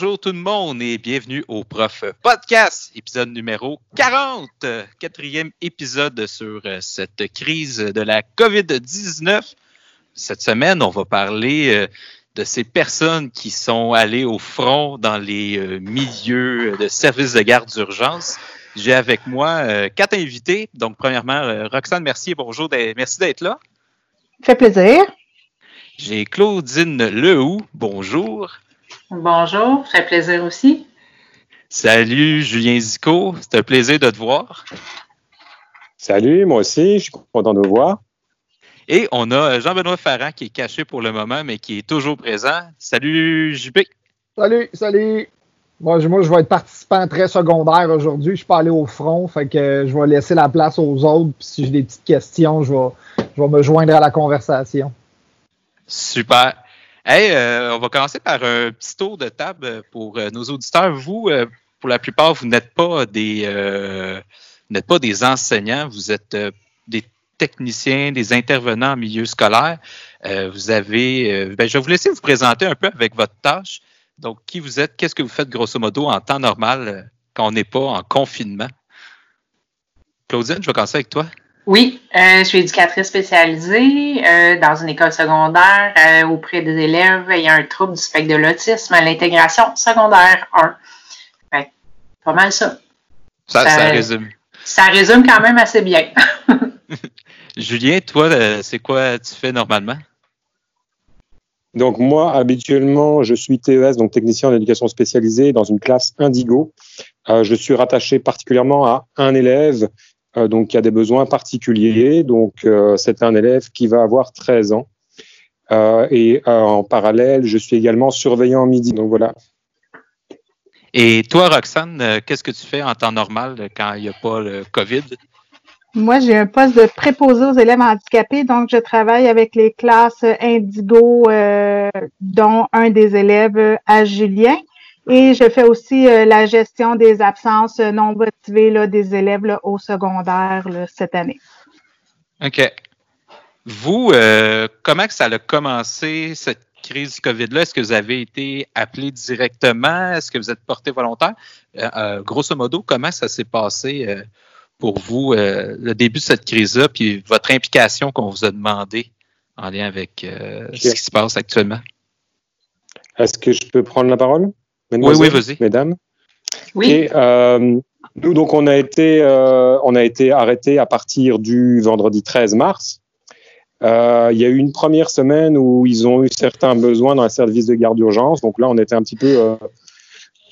Bonjour tout le monde et bienvenue au Prof Podcast, épisode numéro 40, quatrième épisode sur euh, cette crise de la COVID-19. Cette semaine, on va parler euh, de ces personnes qui sont allées au front dans les euh, milieux de services de garde d'urgence. J'ai avec moi quatre invités. Donc, premièrement, Roxane Mercier, bonjour, merci d'être là. Fait plaisir. J'ai Claudine Lehoux, bonjour. Bonjour, ça fait plaisir aussi. Salut Julien Zico, c'est un plaisir de te voir. Salut, moi aussi, je suis content de te voir. Et on a Jean-Benoît Farran qui est caché pour le moment, mais qui est toujours présent. Salut JP. Salut, salut. Moi, je, moi, je vais être participant très secondaire aujourd'hui. Je suis pas allé au front, fait que je vais laisser la place aux autres. Puis si j'ai des petites questions, je vais, je vais me joindre à la conversation. Super. Hey, euh, on va commencer par un petit tour de table pour euh, nos auditeurs. Vous, euh, pour la plupart, vous n'êtes pas des n'êtes pas des enseignants, vous êtes des techniciens, des intervenants en milieu scolaire. vous avez, ben, je vais vous laisser vous présenter un peu avec votre tâche. Donc, qui vous êtes, qu'est-ce que vous faites grosso modo en temps normal quand on n'est pas en confinement? Claudine, je vais commencer avec toi. Oui, euh, je suis éducatrice spécialisée euh, dans une école secondaire euh, auprès des élèves ayant un trouble du spectre de l'autisme à l'intégration secondaire 1. pas mal ça. Ça, résume. Ça résume quand même assez bien. Julien, toi, c'est quoi tu fais normalement? Donc moi, habituellement, je suis TES, donc technicien en éducation spécialisée, dans une classe Indigo. je suis rattaché particulièrement à un élève euh, donc, il y a des besoins particuliers. Donc, euh, c'est un élève qui va avoir 13 ans. Euh, et en parallèle, je suis également surveillant midi. Donc, voilà. Et toi, Roxane, qu'est-ce que tu fais en temps normal quand il n'y a pas le COVID? Moi, j'ai un poste de préposé aux élèves handicapés, donc je travaille avec les classes Indigo, dont un des élèves à Julien. Et je fais aussi euh, la gestion des absences non motivées des élèves au secondaire cette année. OK. Vous, euh, comment que ça a commencé, cette crise du COVID-là? Est-ce que vous avez été appelé directement? Est-ce que vous êtes porté volontaire? Euh, grosso modo, comment ça s'est passé pour vous, le début de cette crise-là, puis votre implication qu'on vous a demandé en lien avec ce qui se passe actuellement? Est-ce que je peux prendre la parole? Oui, oui, vas-y. Mesdames. Oui. Et, euh, nous, donc, on a été, euh, on a été arrêté à partir du vendredi 13 mars. Euh, il y a eu une première semaine où ils ont eu certains besoins dans les services de garde d'urgence. Donc là, on était un petit peu euh,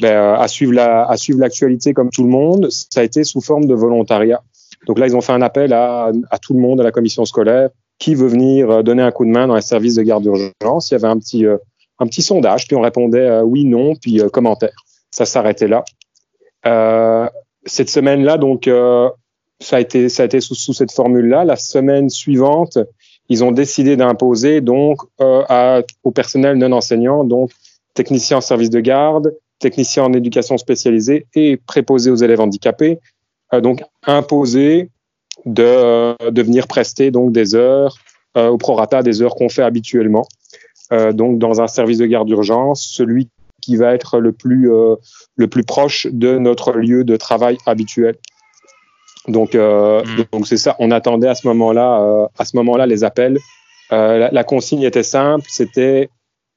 ben, à suivre la, à suivre l'actualité comme tout le monde. Ça a été sous forme de volontariat. Donc là, ils ont fait un appel à, à tout le monde, à la commission scolaire, qui veut venir euh, donner un coup de main dans les services de garde d'urgence. Il y avait un petit, euh, un petit sondage, puis on répondait euh, oui, non, puis euh, commentaire. Ça s'arrêtait là. Euh, cette semaine-là, donc, ça a été, ça a été sous, sous cette formule-là. La semaine suivante, ils ont décidé d'imposer donc à, au personnel non enseignant, donc technicien en service de garde, technicien en éducation spécialisée et préposé aux élèves handicapés, donc imposer de, de venir prester donc des heures au prorata des heures qu'on fait habituellement. Euh, donc dans un service de garde d'urgence, celui qui va être le plus, euh, le plus proche de notre lieu de travail habituel. Donc, euh, hmm. donc c'est ça. On attendait à ce moment-là, à ce moment-là, les appels. La, la, consigne était simple. C'était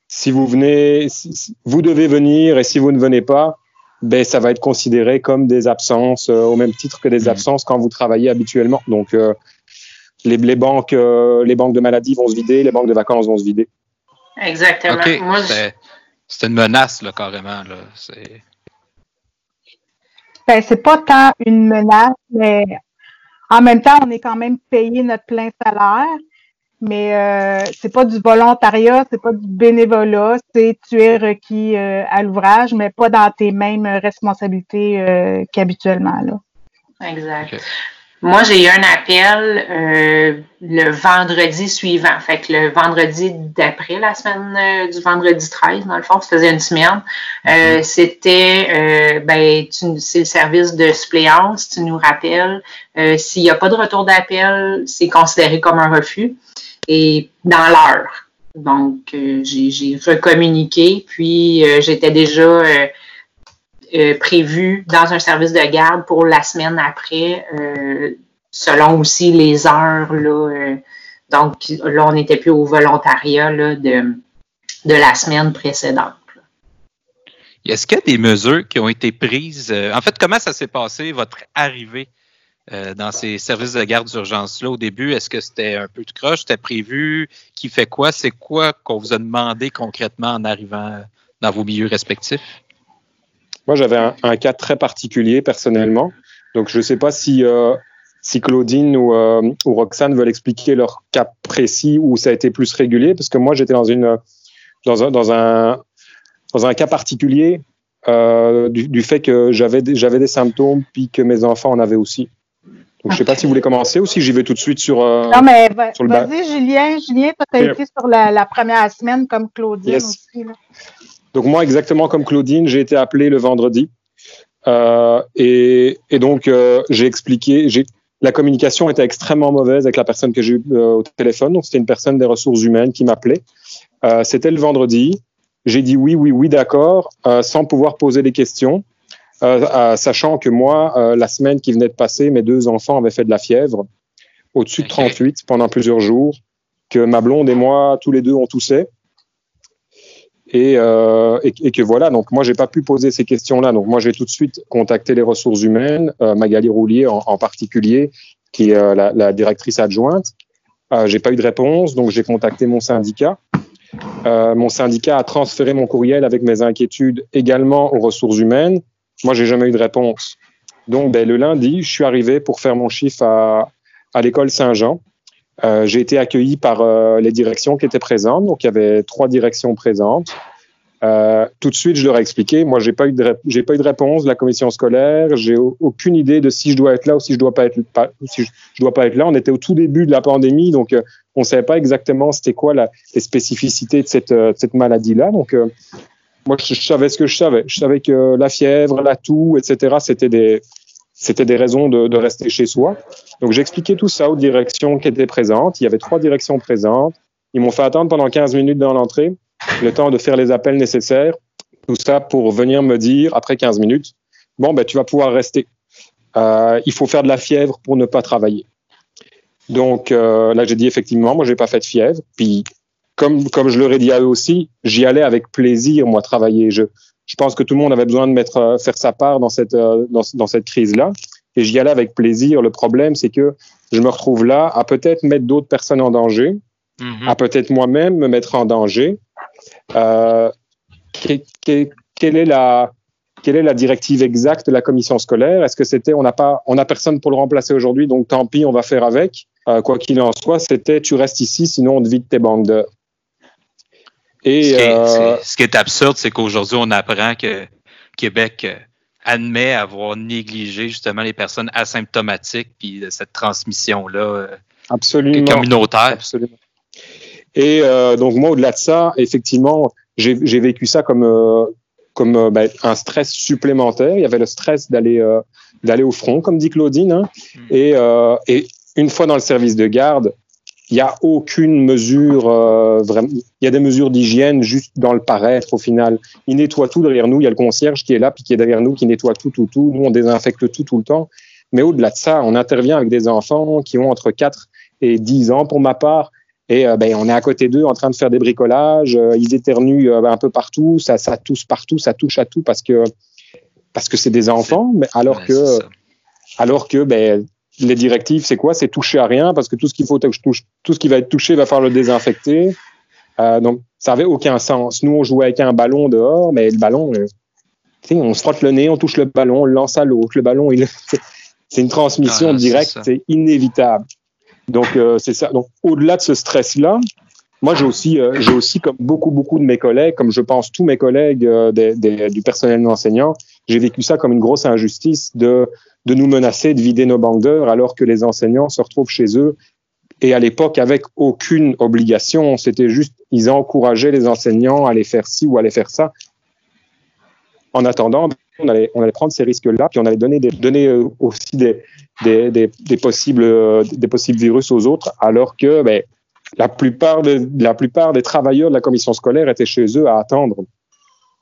si vous venez, vous devez venir, et si vous ne venez pas, ben ça va être considéré comme des absences au même titre que des hmm. absences quand vous travaillez habituellement. Donc, les, les banques, les banques de maladie vont se vider, les banques de vacances vont se vider. Exactement. C'est une menace, là, carrément. Là. C'est... Ben, c'est pas tant une menace, mais en même temps, on est quand même payé notre plein salaire. Mais euh, c'est pas du volontariat, c'est pas du bénévolat, c'est tu es requis euh, à l'ouvrage, mais pas dans tes mêmes responsabilités euh, qu'habituellement. Là. Exact. Moi, j'ai eu un appel euh, le vendredi suivant. Fait que le vendredi d'après la semaine euh, du vendredi 13, dans le fond, ça faisait une semaine. Euh, mhm. C'était ben, c'est le service de suppléance, tu nous rappelles. S'il n'y a pas de retour d'appel, c'est considéré comme un refus. Et dans l'heure. Donc, j'ai recommuniqué, puis j'étais déjà prévu dans un service de garde pour la semaine après, selon aussi les heures. Là, donc, là, on n'était plus au volontariat de, de la semaine précédente. Est-ce qu'il y a des mesures qui ont été prises? Euh, en fait, comment ça s'est passé, votre arrivée euh, dans ces services de garde d'urgence-là au début? Est-ce que c'était un peu de croche? C'était prévu? Qui fait quoi? C'est quoi qu'on vous a demandé concrètement en arrivant dans vos milieux respectifs? Moi, j'avais un, cas très particulier personnellement. Donc, je ne sais pas si, euh, si Claudine ou, ou, Roxane veulent expliquer leur cas précis où ça a été plus régulier, parce que moi, j'étais dans une dans un, dans un, dans un cas particulier euh, du, fait que j'avais j'avais des symptômes puis que mes enfants en avaient aussi. Donc, je ne sais pas si vous voulez commencer ou si j'y vais tout de suite sur. Euh, non, mais vas-y, Julien. Julien, tu as été sur la, première semaine comme Claudine aussi. Donc, moi, exactement comme Claudine, j'ai été appelé le vendredi. Euh, et, et, donc, euh, j'ai expliqué. La communication était extrêmement mauvaise avec la personne que j'ai eue euh, au téléphone. Donc, c'était une personne des ressources humaines qui m'appelait. Euh, c'était le vendredi. J'ai dit oui, oui, oui, d'accord, euh, sans pouvoir poser des questions, euh, sachant que moi, la semaine qui venait de passer, mes deux enfants avaient fait de la fièvre, au-dessus de 38 pendant plusieurs jours, que ma blonde et moi, tous les deux, on toussait. Et, et, que voilà, donc moi, j'ai pas pu poser ces questions-là. Donc moi, j'ai tout de suite contacté les ressources humaines, Magali Roulier en, particulier, qui est la, la, directrice adjointe. Euh, j'ai pas eu de réponse, donc j'ai contacté mon syndicat. Euh, mon syndicat a transféré mon courriel avec mes inquiétudes également aux ressources humaines. Moi, j'ai jamais eu de réponse. Donc, ben, le lundi, je suis arrivé pour faire mon chiffre à, à l'école Saint-Jean. Euh, j'ai été accueilli par euh, les directions qui étaient présentes. Donc, il y avait trois directions présentes. Euh, tout de suite, je leur ai expliqué. Moi, j'ai pas eu de j'ai pas eu de réponse de la commission scolaire. J'ai aucune idée de si je dois être là ou si je dois pas être je, dois pas être là. On était au tout début de la pandémie, donc euh, on savait pas exactement c'était quoi les spécificités de cette, cette maladie-là. Donc moi, je, savais ce que je savais. Je savais que la fièvre, la toux, etc. C'était des c'était des raisons de, de rester chez soi. Donc j'ai expliqué tout ça aux directions qui étaient présentes. Il y avait trois directions présentes. Ils m'ont fait attendre pendant 15 minutes dans l'entrée le temps de faire les appels nécessaires, tout ça pour venir me dire après 15 minutes, bon, ben, tu vas pouvoir rester. Euh, il faut faire de la fièvre pour ne pas travailler. Donc euh, là, j'ai dit effectivement, moi, j'ai pas fait de fièvre. Puis, comme, comme je leur ai dit à eux aussi, j'y allais avec plaisir, moi, travailler. Je, je pense que tout le monde avait besoin de mettre, euh, faire sa part dans cette, dans, dans cette crise-là. Et j'y allais avec plaisir. Le problème, c'est que je me retrouve là à peut-être mettre d'autres personnes en danger, mm-hmm. à peut-être moi-même me mettre en danger. Euh, quelle est la quelle est la directive exacte de la commission scolaire? Est-ce que c'était on n'a pas on a personne pour le remplacer aujourd'hui, donc tant pis, on va faire avec. Euh, quoi qu'il en soit, c'était tu restes ici, sinon on te vide tes banques d'heures. Et ce qui, est, euh, ce qui est absurde, c'est qu'aujourd'hui on apprend que Québec admet avoir négligé justement les personnes asymptomatiques puis cette transmission là communautaire. Absolument. Et euh, donc moi, au-delà de ça, effectivement, j'ai vécu ça comme euh, comme euh, ben, un stress supplémentaire. Il y avait le stress d'aller d'aller au front, comme dit Claudine. Hein. Hmm. Et, et une fois dans le service de garde, il n'y a aucune mesure vraiment. Il y a des mesures d'hygiène juste dans le paraître au final. Il nettoie tout derrière nous. Il y a le concierge qui est là puis qui est derrière nous qui nettoie tout, tout, tout. Nous on désinfecte tout tout le temps. Mais au-delà de ça, on intervient avec des enfants qui ont entre 4 et 10 ans pour ma part et euh, ben, on est à côté d'eux en train de faire des bricolages. Euh, ils éternuent euh, un peu partout, ça, ça tousse partout, ça touche à tout parce que parce que c'est des enfants. Mais alors que alors que ben, les directives, c'est quoi? C'est toucher à rien parce que tout ce qu'il faut touche, tout ce qui va être touché va falloir le désinfecter. Euh, donc ça avait aucun sens. Nous, on jouait avec un ballon dehors, mais le ballon, on se frotte le nez, on touche le ballon, on le lance à l'autre. Le ballon, il c'est une transmission ah, directe, c'est inévitable. Donc euh, c'est ça. Donc au-delà de ce stress-là, moi j'ai aussi, euh, j'ai aussi comme beaucoup beaucoup de mes collègues, comme je pense tous mes collègues euh, des, des, du personnel enseignant, j'ai vécu ça comme une grosse injustice de de nous menacer de vider nos banques d'heures alors que les enseignants se retrouvent chez eux et à l'époque avec aucune obligation. C'était juste, ils encourageaient les enseignants à aller faire ci ou à aller faire ça. En attendant, on allait, on allait prendre ces risques-là, puis on allait donner, donner aussi des, des, possibles, des possibles virus aux autres, alors que ben, la plupart, la plupart des travailleurs de la commission scolaire étaient chez eux à attendre.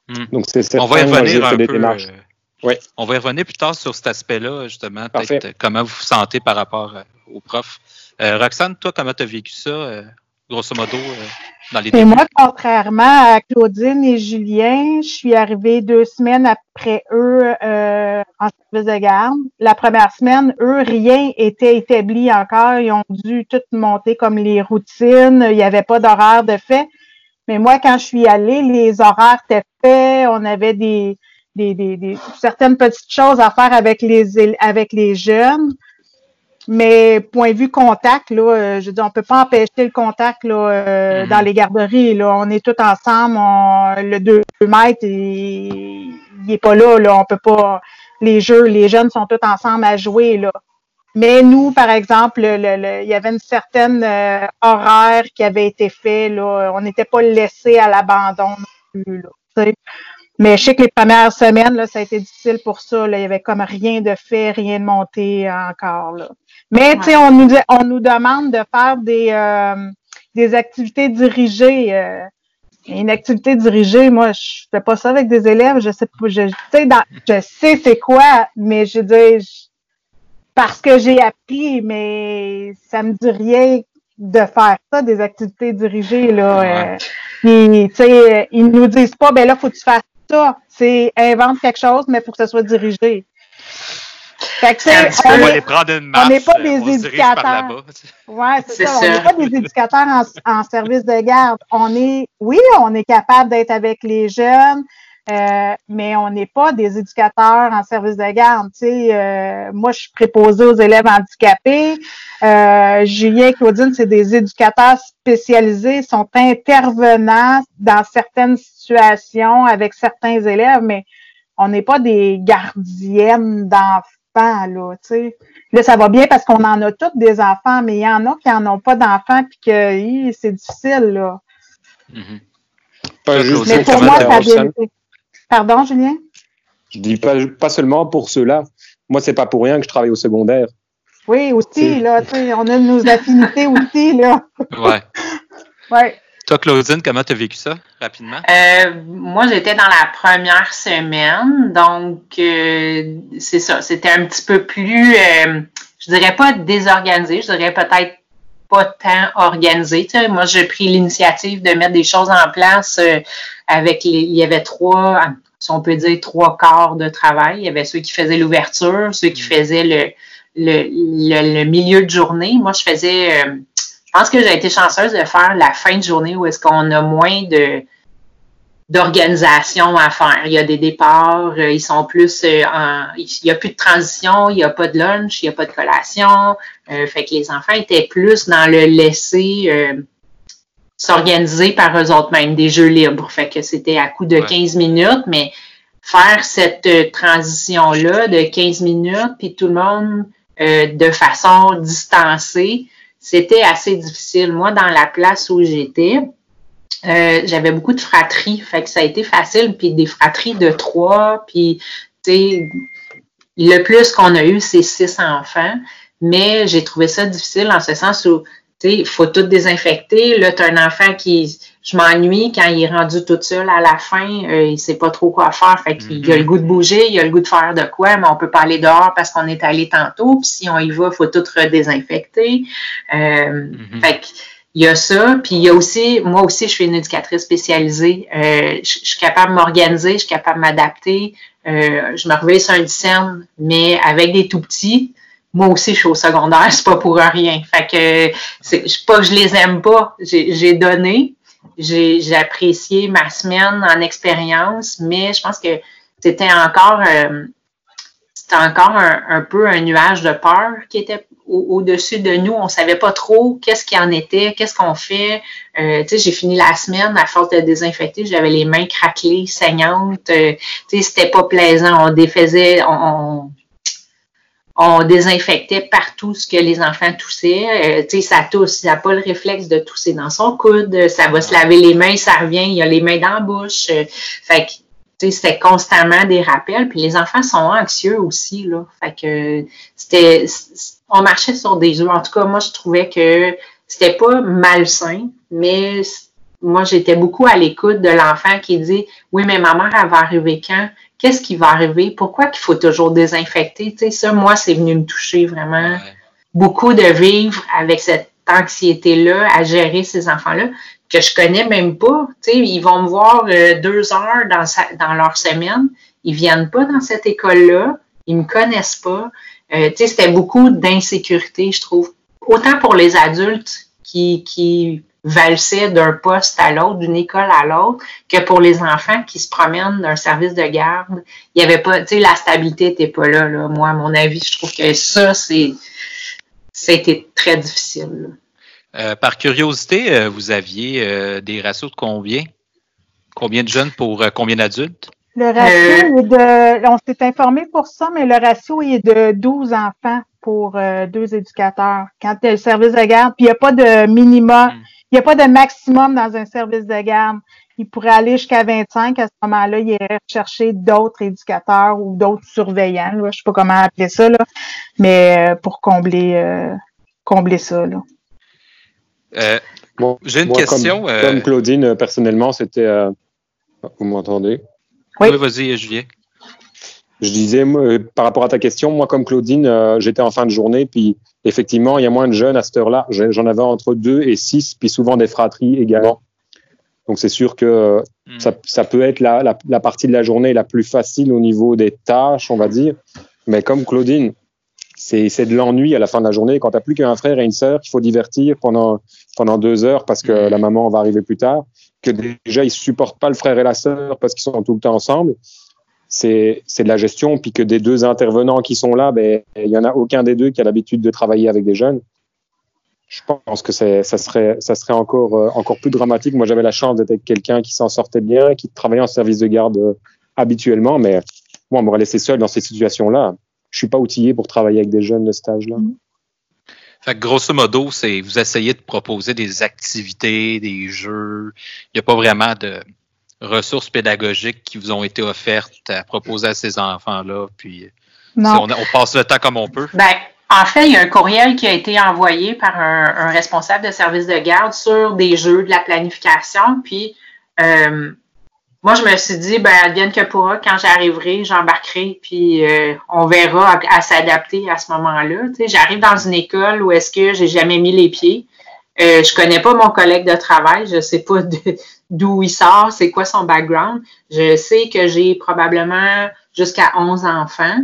Hmm. Donc, c'est On va y revenir un peu. Démarches. Euh, On va y revenir plus tard sur cet aspect-là, justement, peut-être comment vous vous sentez par rapport aux profs. Roxane, toi, comment tu as vécu ça, grosso modo? Et moi, contrairement à Claudine et Julien, je suis arrivée deux semaines après eux euh, en service de garde. La première semaine, eux, rien était établi encore. Ils ont dû tout monter comme les routines. Il n'y avait pas d'horaire de fait. Mais moi, quand je suis allée, les horaires étaient faits. On avait des, des, des, des certaines petites choses à faire avec les avec les jeunes. Mais point de vue contact, là, euh, je veux dire, on peut pas empêcher le contact là, euh, mm-hmm. dans les garderies. Là. On est tous ensemble. le 2 mètres, il, il est pas là, là. On peut pas. Les jeux, les jeunes sont tous ensemble à jouer. Là. Mais nous, par exemple, le, il y avait une certaine euh, horaire qui avait été fait. Là. On n'était pas laissé à l'abandon non plus. Là, mais je sais que les premières semaines, là, ça a été difficile pour ça. Là. Il y avait comme rien de fait, rien de monté encore. Là. Mais tu sais, on nous, on nous demande de faire des, euh, des activités dirigées. Euh, une activité dirigée, moi, je fais pas ça avec des élèves. Je sais pas, je, sais, dans, je sais c'est quoi, mais je dis parce que j'ai appris, mais ça me dit rien de faire ça, des activités dirigées là. Euh, tu sais, ils nous disent pas, ben là, faut que tu fasses ça. C'est invente quelque chose, mais faut que ça soit dirigé. Fait que, on, n'est pas des éducateurs. Ouais, c'est ça. On n'est pas des éducateurs en, service de garde. On est, oui, on est capable d'être avec les jeunes, euh, mais on n'est pas des éducateurs en service de garde. Tu sais, euh, moi, je suis préposée aux élèves handicapés. Euh, Julien et Claudine, c'est des éducateurs spécialisés, sont intervenants dans certaines situations avec certains élèves, mais on n'est pas des gardiennes d'enfants là, Là, ça va bien parce qu'on en a tous des enfants, mais il y en a qui n'en ont pas d'enfants puis que c'est difficile, là. Mm-hmm. mais pour moi, ça bien Pardon, Julien? Je dis pas, pas seulement pour ceux-là. Moi, c'est pas pour rien que je travaille au secondaire. Oui, aussi, là, on a nos affinités aussi, là. Ouais. ouais. Toi, Claudine, comment tu as vécu ça rapidement? Euh, moi, j'étais dans la première semaine, donc euh, c'est ça. C'était un petit peu plus, euh, je dirais pas désorganisé, je dirais peut-être pas tant organisé. Moi, j'ai pris l'initiative de mettre des choses en place avec les, il y avait trois, si on peut dire trois quarts de travail. Il y avait ceux qui faisaient l'ouverture, ceux qui mm. faisaient le, le, le, milieu de journée. Moi, je faisais je pense que j'ai été chanceuse de faire la fin de journée où est-ce qu'on a moins de d'organisation à faire. Il y a des départs, euh, ils sont plus euh, en, il n'y a plus de transition, il n'y a pas de lunch, il n'y a pas de collation. Euh, fait que les enfants étaient plus dans le laisser s'organiser par eux autres mêmes, des jeux libres. Fait que c'était à coup de 15 minutes, mais faire cette transition-là de 15 minutes, puis tout le monde de façon distancée, c'était assez difficile. Moi, dans la place où j'étais, euh, j'avais beaucoup de fratries, fait que ça a été facile, puis des fratries de trois, puis tu sais, le plus qu'on a eu, c'est six enfants, mais j'ai trouvé ça difficile en ce sens où il faut tout désinfecter. Là, tu as un enfant qui, je m'ennuie quand il est rendu tout seul à la fin, euh, il sait pas trop quoi faire. Fait qu'il a le goût de bouger, il a le goût de faire de quoi, mais on peut pas aller dehors parce qu'on est allé tantôt. Puis si on y va, il faut tout redésinfecter. Euh, mm-hmm. Fait il y a ça. Puis il y a aussi, moi aussi, je suis une éducatrice spécialisée. Euh, je, suis capable de m'organiser, je suis capable de m'adapter. Euh, je me réveille sur un scène, mais avec des tout petits, moi aussi, je suis au secondaire, c'est pas pour rien. Fait que c'est pas que je les aime pas, j'ai donné, j'ai apprécié ma semaine en expérience, mais je pense que c'était encore euh, encore un, peu un nuage de peur qui était au-dessus de nous. On savait pas trop qu'est-ce qu'il en était, qu'est-ce qu'on fait. Euh, j'ai fini la semaine à force de désinfecter, j'avais les mains craquelées, saignantes. Euh, c'était pas plaisant. On défaisait, on on désinfectait partout ce que les enfants toussaient. Euh, tu sais, ça tousse, il n'a pas le réflexe de tousser dans son coude, ça va se laver les mains, ça revient, il y a les mains dans la bouche. Euh, fait que, tu sais, c'était constamment des rappels. Puis les enfants sont anxieux aussi, là. Fait que c'était, on marchait sur des œufs. En tout cas, moi, je trouvais que c'était pas malsain, mais moi, j'étais beaucoup à l'écoute de l'enfant qui dit Oui, mais ma mère, elle va arriver quand? Qu'est-ce qui va arriver? Pourquoi qu'il faut toujours désinfecter? Tu sais, ça, moi, c'est venu me toucher vraiment beaucoup de vivre avec cette anxiété-là à gérer ces enfants-là que je connais même pas. Tu sais, ils vont me voir euh, deux heures dans, dans leur semaine. Ils viennent pas dans cette école-là. Ils me connaissent pas. Euh, tu sais, c'était beaucoup d'insécurité, je trouve. Autant pour les adultes qui, qui valsaient d'un poste à l'autre, d'une école à l'autre, que pour les enfants qui se promènent d'un service de garde. Il y avait pas, tu sais, la stabilité n'était pas là, là. Moi, à mon avis, je trouve que ça, c'est, c'était très difficile. Euh, par curiosité, euh, vous aviez euh, des ratios de combien? Combien de jeunes pour combien d'adultes? Le ratio est de, on s'est informé pour ça, mais le ratio est de 12 enfants pour deux éducateurs. Quand tu as le service de garde, puis il n'y a pas de minimum, hmm. Il n'y a pas de maximum dans un service de garde. Il pourrait aller jusqu'à 25. À ce moment-là, il irait chercher d'autres éducateurs ou d'autres surveillants. je ne sais pas comment appeler ça, là, mais pour combler, combler ça. Là. Euh, j'ai une question. Comme, euh, Claudine, euh, personnellement, c'était. vous m'entendez? Oui, vas-y, Julien. Je disais, par rapport à ta question, moi, comme Claudine, j'étais en fin de journée, puis effectivement, il y a moins de jeunes à cette heure-là. J'en avais entre deux et six, puis souvent des fratries également. Donc, c'est sûr que hmm. ça, peut être la, la, partie de la journée la plus facile au niveau des tâches, on va dire. Mais comme Claudine, c'est de l'ennui à la fin de la journée quand tu n'as plus qu'un frère et une sœur qu'il faut divertir pendant, pendant deux heures parce que mm. la maman va arriver plus tard, que déjà ils supportent pas le frère et la sœur parce qu'ils sont tout le temps ensemble. C'est de la gestion, puis que des deux intervenants qui sont là, ben il y en a aucun des deux qui a l'habitude de travailler avec des jeunes. Je pense que ça serait, ça serait encore, euh, encore plus dramatique. Moi, j'avais la chance d'être avec quelqu'un qui s'en sortait bien, qui travaillait en service de garde euh, habituellement, mais moi, on m'aurait laissé seul dans ces situations-là je suis pas outillé pour travailler avec des jeunes de stage là. Fait que grosso modo, c'est vous essayez de proposer des activités, des jeux. Il n'y a pas vraiment de ressources pédagogiques qui vous ont été offertes à proposer à ces enfants-là. Puis on, passe le temps comme on peut. Ben, en fait, il y a un courriel qui a été envoyé par un, responsable de service de garde sur des jeux de la planification. Puis euh, moi, je me suis dit, ben, advienne que pourra, quand j'arriverai, j'embarquerai, puis euh, on verra à, s'adapter à ce moment-là. Tu sais, j'arrive dans une école où est-ce que j'ai jamais mis les pieds. Euh, je connais pas mon collègue de travail, je sais pas d'où il sort, c'est quoi son background. Je sais que j'ai probablement jusqu'à 11 enfants.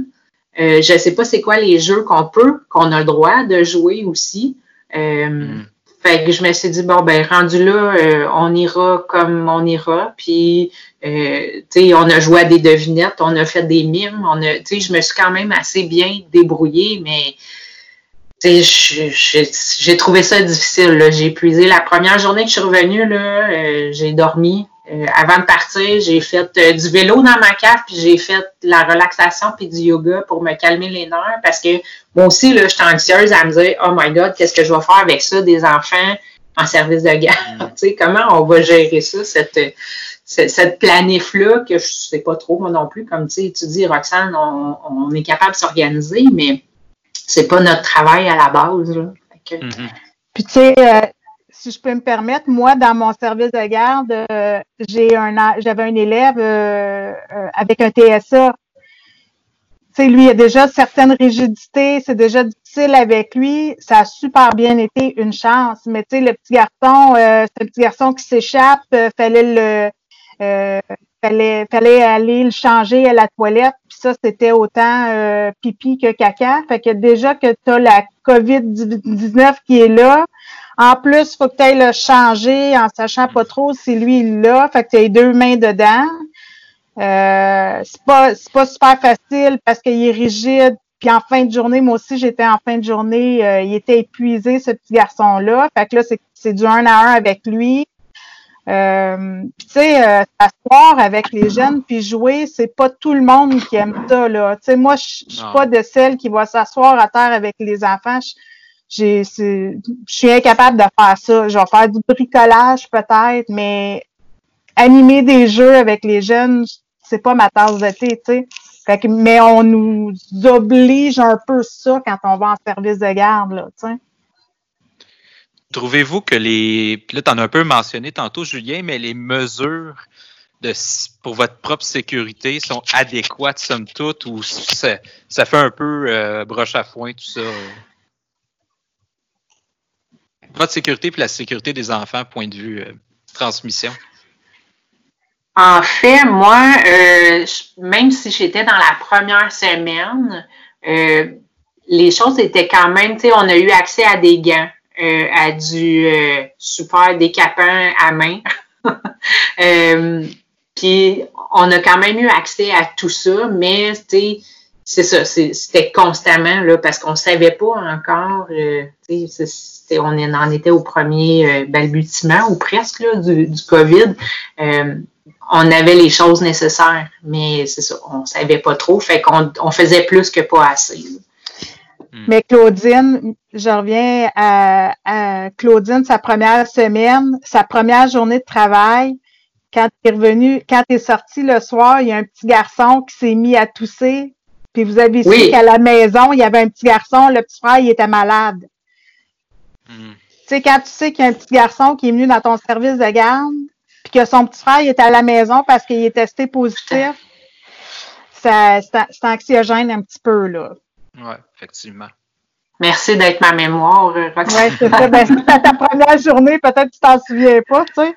Euh, je sais pas c'est quoi les jeux qu'on peut, qu'on a le droit de jouer aussi. Euh, hmm. Fait que je me suis dit, bon, ben, rendu là, euh, on ira comme on ira. Puis, euh, tu sais, on a joué à des devinettes, on a fait des mimes. On a, tu sais, je me suis quand même assez bien débrouillée, mais, j'ai trouvé ça difficile. J'ai épuisé. La première journée que je suis revenue, là, euh, j'ai dormi. Euh, avant de partir, j'ai fait euh, du vélo dans ma cave, puis j'ai fait la relaxation puis du yoga pour me calmer les nerfs parce que moi aussi, là, j'étais anxieuse à me dire Oh my God, qu'est-ce que je vais faire avec ça, des enfants en service de garde? Mm. tu sais, comment on va gérer ça, cette, cette, planif-là, que je sais pas trop moi non plus, comme tu dis, Roxane, on, est capable de s'organiser, mais c'est pas notre travail à la base. Là. Mm-hmm. Puis tu sais, euh, si je peux me permettre, moi, dans mon service de garde, euh, j'ai un j'avais un élève euh, avec un TSA. Tu sais, lui, il a déjà certaines rigidités, c'est déjà difficile avec lui. Ça a super bien été une chance. Mais tu sais, le petit garçon, c'est un petit garçon qui s'échappe, fallait le fallait, fallait aller le changer à la toilette. Puis ça, c'était autant pipi que caca. Fait que déjà que tu as la COVID-19 qui est là, en plus, faut que tu ailles le changer en sachant pas trop si lui il l'a. Fait que tu as deux mains dedans. Euh, c'est pas c'est pas super facile parce qu'il est rigide. Puis en fin de journée, moi aussi, j'étais en fin de journée, euh, il était épuisé, ce petit garçon-là. Fait que là, c'est du un à un avec lui. Euh, tu sais, euh, s'asseoir avec les jeunes puis jouer, c'est pas tout le monde qui aime ça là. Tu sais, moi, je suis pas de celle qui va s'asseoir à terre avec les enfants je suis incapable de faire ça. Je vais faire du bricolage peut-être, mais animer des jeux avec les jeunes, c'est pas ma tasse de thé, tu sais. mais on nous oblige un peu ça quand on va en service de garde, là, tu sais. Trouvez-vous que les. Là, tu en as un peu mentionné tantôt, Julien, mais les mesures pour votre propre sécurité sont adéquates, somme toute, ou ça, ça fait un peu euh, broche à foin, tout ça? Votre sécurité puis la sécurité des enfants, point de vue euh, transmission. En fait, moi, euh, même si j'étais dans la première semaine, les choses étaient quand même, tu sais, on a eu accès à des gants, à du super décapant à main. Puis on a quand même eu accès à tout ça, mais c'est ça, c'était constamment là, parce qu'on savait pas encore. Euh, on en était au premier euh, balbutiement ou presque là, du, du COVID. Euh, on avait les choses nécessaires, mais c'est ça, on savait pas trop, fait qu'on on faisait plus que pas assez. Hmm. Mais Claudine, je reviens à, à, Claudine, sa première semaine, sa première journée de travail, quand tu es revenu, quand tu es sorti le soir, il y a un petit garçon qui s'est mis à tousser. Puis vous avez su qu'à la maison, il y avait un petit garçon, le petit frère, il était malade. Hmm. Tu sais, quand tu sais qu'il y a un petit garçon qui est venu dans ton service de garde, puis que son petit frère il était à la maison parce qu'il est testé positif, c'est anxiogène un petit peu, là. Oui, effectivement. Merci d'être ma mémoire, Oui, c'est ça. Ben, ta première journée, peut-être que tu t'en souviens pas, tu sais.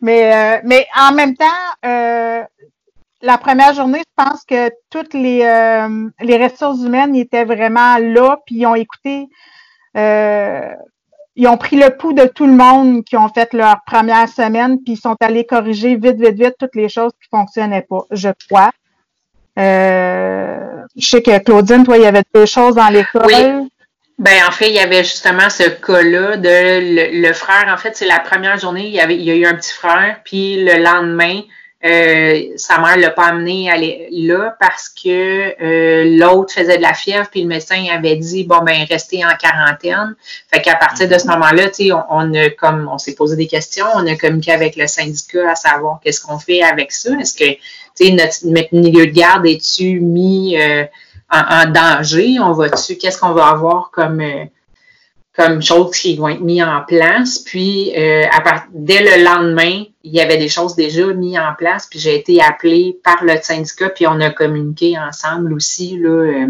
Mais, euh, mais en même temps, euh, la première journée, je pense que toutes les, euh, les ressources humaines étaient vraiment là, puis ils ont écouté, ils ont pris le pouls de tout le monde qui ont fait leur première semaine, puis ils sont allés corriger vite, vite, vite toutes les choses qui fonctionnaient pas, je crois. Je sais que Claudine, toi, il y avait deux choses dans l'école. Ben en fait, il y avait justement ce cas-là de le, frère. En fait, c'est la première journée, il y avait, il y a eu un petit frère, puis le lendemain, euh, sa mère l'a pas amené aller là parce que euh, l'autre faisait de la fièvre, puis le médecin avait dit bon ben restez en quarantaine. Fait qu'à partir de ce moment-là, tu sais, on, on, a comme on s'est posé des questions, on a communiqué avec le syndicat à savoir qu'est-ce qu'on fait avec ça. Est-ce que tu notre, milieu de garde est-tu mis euh, en, danger? On va-tu, qu'est-ce qu'on va avoir comme, euh, comme choses qui vont être mises en place? Puis, euh, à dès le lendemain, il y avait des choses déjà mises en place, puis j'ai été appelée par le syndicat, puis on a communiqué ensemble aussi, là, euh,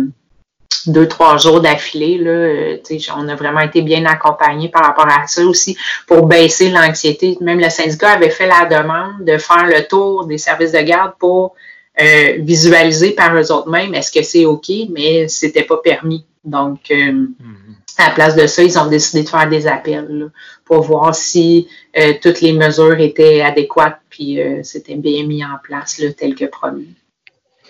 deux, trois jours d'affilée. Là, on a vraiment été bien accompagnés par rapport à ça aussi pour baisser l'anxiété. Même le syndicat avait fait la demande de faire le tour des services de garde pour euh, visualiser par eux autres mêmes est-ce que c'est OK, mais c'était pas permis. Donc, euh, mm-hmm. à la place de ça, ils ont décidé de faire des appels pour voir si euh, toutes les mesures étaient adéquates puis c'était bien mis en place là, tel que promis.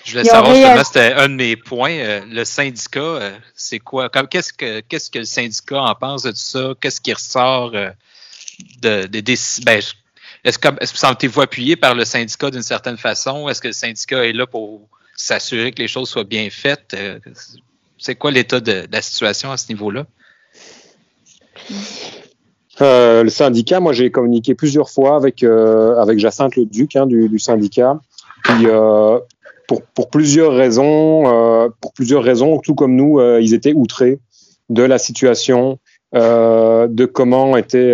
Je voulais savoir, justement, c'était un de mes points. le syndicat, c'est quoi? Qu'est-ce que qu'est-ce que le syndicat en pense de tout ça? Qu'est-ce qui ressort de, des ben, est-ce que, est-ce que vous sentez-vous appuyé par le syndicat d'une certaine façon? Est-ce que le syndicat est là pour s'assurer que les choses soient bien faites? Euh, c'est quoi l'état de, la situation à ce niveau-là? Euh, le syndicat, moi j'ai communiqué plusieurs fois avec, euh, avec Jacinthe Le Duc hein, du, syndicat. Puis, pour, pour, plusieurs raisons, pour plusieurs raisons, tout comme nous, ils étaient outrés de la situation, de comment était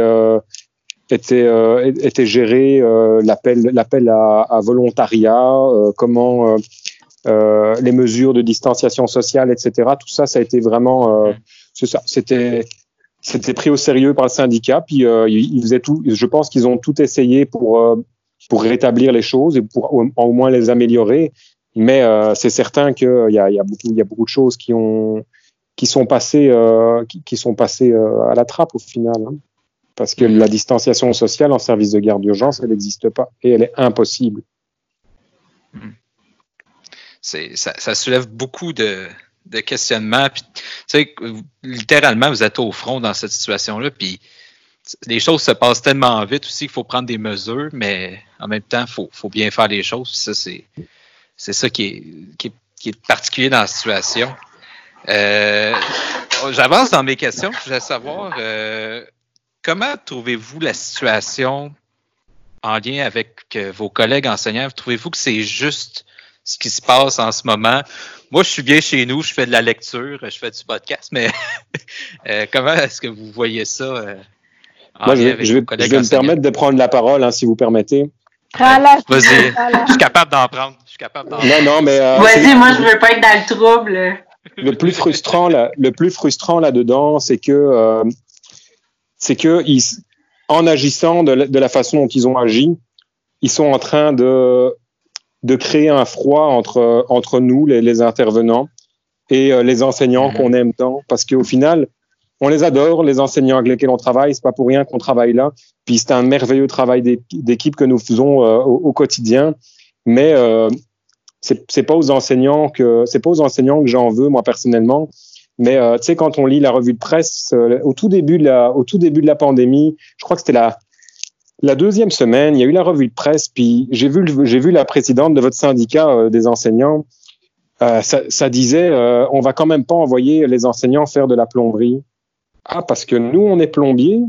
était, euh, était géré euh, l'appel, l'appel à, à, volontariat, euh, comment les mesures de distanciation sociale, etc. Tout ça, ça a été vraiment, ça, c'était c'était pris au sérieux par le syndicat, puis euh, ils, faisaient tout. Je pense qu'ils ont tout essayé pour pour rétablir les choses et pour au moins les améliorer. Mais euh, c'est certain qu'il y a, y a beaucoup il y a beaucoup de choses qui ont qui sont passées euh, qui, qui, sont passées à la trappe au final. Hein parce que la distanciation sociale en service de garde d'urgence, elle n'existe pas et elle est impossible. Hmm. Ça, soulève beaucoup de, questionnements. littéralement, vous êtes au front dans cette situation-là, puis les choses se passent tellement vite aussi qu'il faut prendre des mesures, mais en même temps, il faut, bien faire les choses. Ça, c'est, ça qui est, particulier dans la situation. Euh, j'avance dans mes questions. Je voulais savoir, euh, comment trouvez-vous la situation en lien avec euh, vos collègues enseignants? Trouvez-vous que c'est juste ce qui se passe en ce moment? Moi, je suis bien chez nous, je fais de la lecture, je fais du podcast, mais euh, comment est-ce que vous voyez ça? Euh? Moi, je, vais, je vais me permettre de prendre la parole, hein, si vous permettez. Vas-y, je suis capable d'en prendre. Je suis capable d'en Non, non, mais. Euh, Vas-y, moi, je veux pas être dans le trouble. Le plus frustrant, là, le plus frustrant là-dedans, c'est que, euh, c'est que ils, en agissant de la, de la, façon dont ils ont agi, ils sont en train de, de créer un froid entre, entre nous, les, les intervenants, et euh, les enseignants mm-hmm. qu'on aime tant, parce qu'au final, on les adore, les enseignants avec lesquels on travaille. C'est pas pour rien qu'on travaille là. Puis c'est un merveilleux travail d'équipe que nous faisons euh, au, quotidien. Mais euh, c'est pas aux enseignants que c'est pas aux enseignants que j'en veux moi personnellement. Mais euh, tu sais quand on lit la revue de presse euh, au tout début de la au tout début de la pandémie, je crois que c'était la la deuxième semaine, il y a eu la revue de presse. Puis j'ai vu j'ai vu la présidente de votre syndicat des enseignants. Ça, ça, disait on va quand même pas envoyer les enseignants faire de la plomberie. Ah, parce que nous, on est plombier,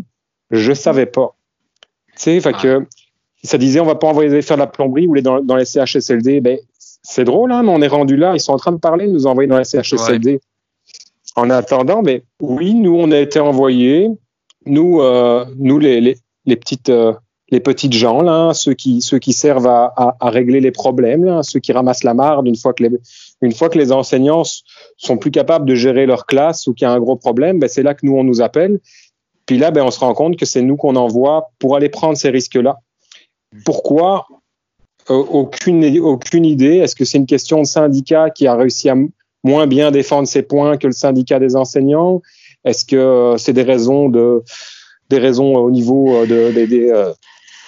je savais pas. Tu sais, fait que ça disait on va pas envoyer faire de la plomberie ou les dans, dans les CHSLD. Ben, c'est drôle, hein, mais on est rendu là. Ils sont en train de parler de nous envoyer dans les CHSLD. En attendant, mais oui, nous, on a été envoyés. Nous, euh, nous les, les, les petites, euh, les petites gens, là, ceux qui, ceux qui servent à, à, à régler les problèmes, là, ceux qui ramassent la marde une fois que les, une fois que les enseignants sont plus capables de gérer leur classe ou qu'il y a un gros problème, ben c'est là que nous, on nous appelle. Puis là, ben, on se rend compte que c'est nous qu'on envoie pour aller prendre ces risques-là. Pourquoi? Euh, aucune, aucune idée. Est-ce que c'est une question de syndicat qui a réussi à moins bien défendre ses points que le syndicat des enseignants? Est-ce que euh, c'est des raisons de des raisons au niveau euh, de,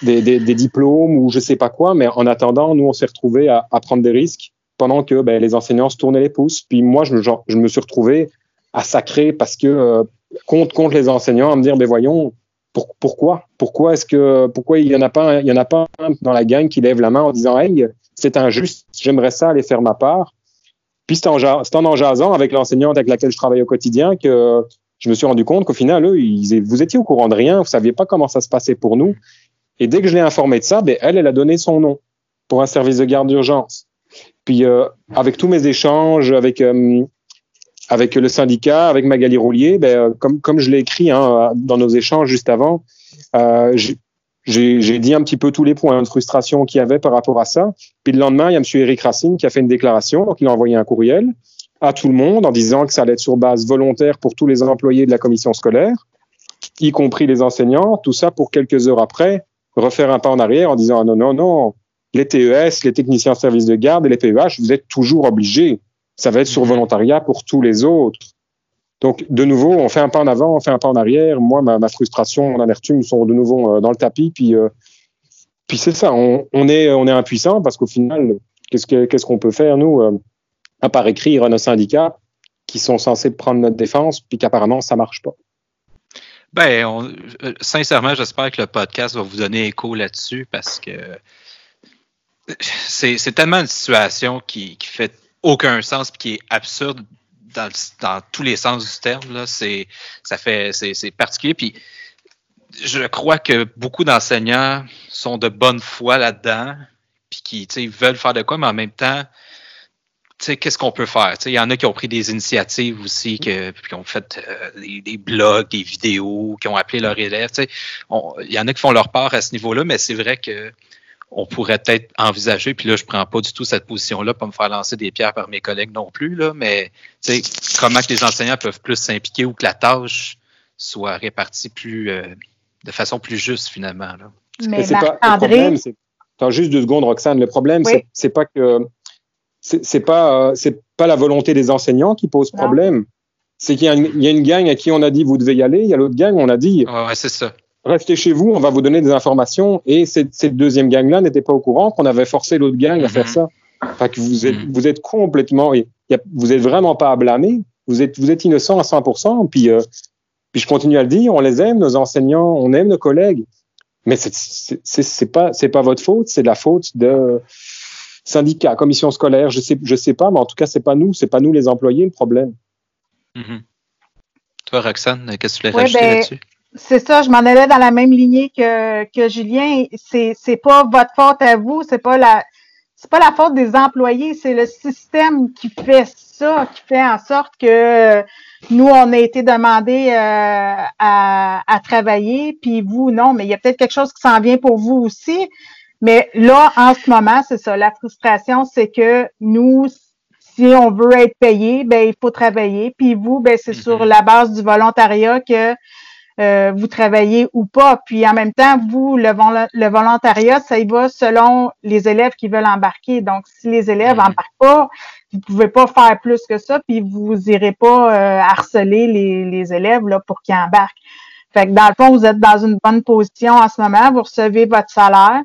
des, diplômes ou je sais pas quoi Mais en attendant, nous, on s'est retrouvés à, prendre des risques pendant que ben, les enseignants se tournaient les pouces. Puis moi, je, je me suis retrouvé à sacrer parce que euh, contre contre les enseignants, à me dire, ben voyons, pour, pourquoi? Pourquoi est-ce que pourquoi il y en a pas il y en a pas un dans la gang qui lève la main en disant, hey, c'est injuste, j'aimerais ça aller faire ma part. Puis c'est en, en en jasant avec l'enseignante avec laquelle je travaille au quotidien que je me suis rendu compte qu'au final, eux, vous étiez au courant de rien, vous saviez pas comment ça se passait pour nous. Et dès que je l'ai informé de ça, ben, elle, elle a donné son nom pour un service de garde d'urgence. Puis euh, avec tous mes échanges avec euh, avec le syndicat, avec Magali Roulier, ben, euh, comme comme je l'ai écrit hein, dans nos échanges juste avant, euh, j'ai dit un petit peu tous les points de frustration qu'il y avait par rapport à ça. Puis le lendemain, il y a M. Eric Racine qui a fait une déclaration, donc il a envoyé un courriel à tout le monde en disant que ça allait être sur base volontaire pour tous les employés de la commission scolaire, y compris les enseignants. Tout ça pour quelques heures après refaire un pas en arrière en disant ah non non non les TES, les techniciens en service de garde et les PEH, vous êtes toujours obligés. Ça va être sur mhm. volontariat pour tous les autres. Donc, de nouveau, on fait un pas en avant, on fait un pas en arrière. Moi, ma, frustration, mon amertume sont de nouveau euh, dans le tapis. Puis, euh, puis c'est ça, on, est, on est impuissant parce qu'au final, qu'est-ce qu'on peut faire, nous, euh, à part écrire à nos syndicats qui sont censés prendre notre défense, puis qu'apparemment, ça marche pas. Ben, sincèrement, j'espère que le podcast va vous donner écho là-dessus parce que c'est tellement une situation qui, qui fait aucun sens et qui est absurde dans, dans, tous les sens du terme. Là. C'est, ça fait, c'est, particulier. Puis je crois que beaucoup d'enseignants sont de bonne foi là-dedans, puis qui veulent faire de quoi, mais en même temps, qu'est-ce qu'on peut faire? Il y en a qui ont pris des initiatives aussi, que, qui ont fait euh, des, blogs, des vidéos, qui ont appelé leurs élèves. Il y en a qui font leur part à ce niveau-là, mais c'est vrai que on pourrait peut-être envisager, puis là, je prends pas du tout cette position-là pour me faire lancer des pierres par mes collègues non plus, là, mais comment que les enseignants peuvent plus s'impliquer ou que la tâche soit répartie plus euh, de façon plus juste finalement. Là. Mais, c'est pas, le problème, c'est, juste deux secondes, Roxane. Le problème, c'est, pas que c'est, pas euh, c'est pas la volonté des enseignants qui pose problème. C'est qu'il y a, une, il y a, une, gang à qui on a dit vous devez y aller, il y a l'autre gang, on a dit ouais, c'est ça restez chez vous, on va vous donner des informations. Et cette, cette deuxième gang-là n'était pas au courant qu'on avait forcé l'autre gang à faire mhm. ça. Enfin, que vous êtes, mhm. vous êtes complètement, vous êtes vraiment pas à blâmer. Vous êtes, vous êtes innocent à 100%. Puis, euh, puis je continue à le dire, on les aime, nos enseignants, on aime nos collègues. Mais c'est pas, c'est pas votre faute, c'est la faute de syndicats, commission scolaire, je sais, je sais pas, mais en tout cas, c'est pas nous, c'est pas nous les employés le problème. Mhm. Toi, Roxane, qu'est-ce que tu voulais rajouter ben, là-dessus? C'est ça, je m'en allais dans la même lignée que, que Julien. C'est, c'est pas votre faute à vous, c'est pas la c'est pas la faute des employés, c'est le système qui fait ça, qui fait en sorte que nous, on a été demandé euh, à, à, travailler, puis vous, non, mais il y a peut-être quelque chose qui s'en vient pour vous aussi. Mais là, en ce moment, c'est ça. La frustration, c'est que nous, si on veut être payé, ben il faut travailler. Puis vous, ben c'est sur mm-hmm. la base du volontariat que euh, vous travaillez ou pas. Puis en même temps, vous, le, le, volontariat, ça y va selon les élèves qui veulent embarquer. Donc, si les élèves n'embarquent mm-hmm. pas, vous pouvez pas faire plus que ça, puis vous irez pas euh, harceler les, les, élèves là, pour qu'ils embarquent. Fait que dans le fond, vous êtes dans une bonne position en ce moment, vous recevez votre salaire.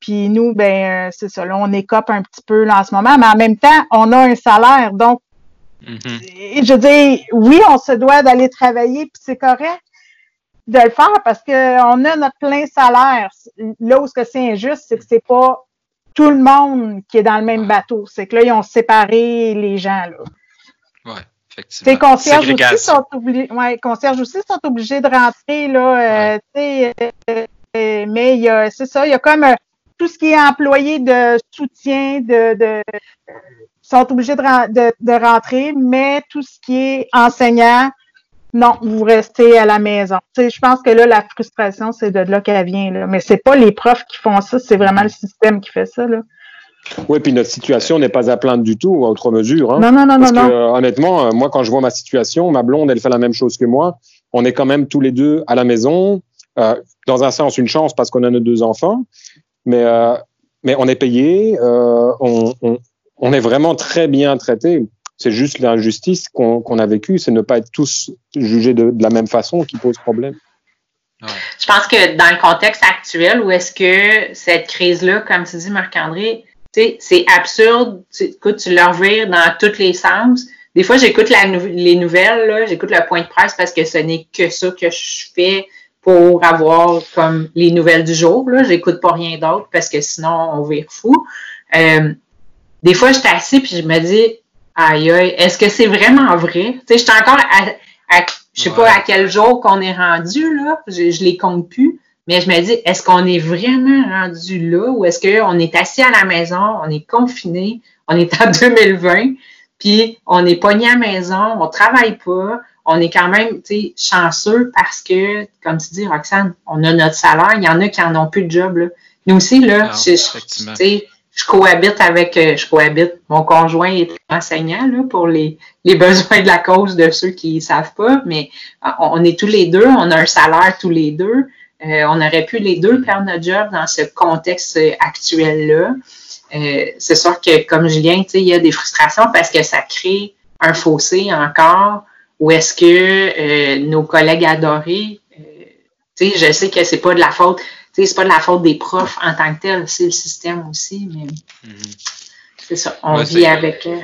Puis nous, ben, euh, c'est ça, là, on écope un petit peu là, en ce moment, mais en même temps, on a un salaire. Donc, mm-hmm. je dis, oui, on se doit d'aller travailler, puis c'est correct de le faire parce qu'on a notre plein salaire. Là où c'est injuste, c'est que c'est pas tout le monde qui est dans le même bateau. C'est que là, ils ont séparé les gens. Là. Ouais. Effectivement. concierges aussi, sont obligés, ouais, concierges aussi sont obligés de rentrer, là, euh, euh, mais il y a, c'est ça, il y a comme euh, tout ce qui est employé de soutien, de, de sont obligés de, de, de, rentrer, mais tout ce qui est enseignant, non, vous restez à la maison. Tu sais, je pense que là, la frustration, c'est de là qu'elle vient. Là. Mais c'est pas les profs qui font ça, c'est vraiment le système qui fait ça. Là. Oui, puis notre situation n'est pas à plaindre du tout, à autre mesure. Hein. non, non, non, Parce non. Que, honnêtement, euh, moi, quand je vois ma situation, ma blonde, elle fait la même chose que moi. On est quand même tous les deux à la maison. Euh, dans un sens, une chance parce qu'on a nos deux enfants. Mais, euh, mais on est payé. Euh, on, on, on, est vraiment très bien traité. C'est juste l'injustice qu'on a vécue, c'est ne pas être tous jugés de, de la même façon qui pose problème. Je pense que dans le contexte actuel, où est-ce que cette crise-là, comme tu dis, Marc-André, c'est absurde. écoute, tu leur vires dans tous les sens. Des fois, j'écoute les nouvelles, j'écoute le point de presse parce que ce n'est que ça que je fais pour avoir comme les nouvelles du jour. Là. J'écoute pas rien d'autre parce que sinon, on vire fou. Euh, des fois, je suis assis puis je me dis, Aïe, aïe, est-ce que c'est vraiment vrai? Tu sais, je suis encore à, je sais pas à quel jour qu'on est rendu, là. Je, je les compte plus. Mais je me dis, est-ce qu'on est vraiment rendu là ou est-ce qu'on est assis à la maison, on est confiné, on est en 2020, puis on est pogné à la maison, on travaille pas, on est quand même, tu sais, chanceux parce que, comme tu dis, Roxane, on a notre salaire. Il y en a qui en ont plus de job, là. Nous aussi, là, tu sais, je cohabite avec, euh, je cohabite, mon conjoint est enseignant là, pour les, les besoins de la cause de ceux qui ne savent pas, mais euh, on est tous les deux, on a un salaire tous les deux. Euh, on aurait pu les deux perdre notre job dans ce contexte actuel-là. Euh, c'est sûr que, comme Julien, il y a des frustrations parce que ça crée un fossé encore où est-ce que nos collègues adorés, je sais que c'est pas de la faute c'est pas de la faute des profs en tant que tel, c'est le système aussi, mais mm-hmm. c'est ça, on vit avec. Euh,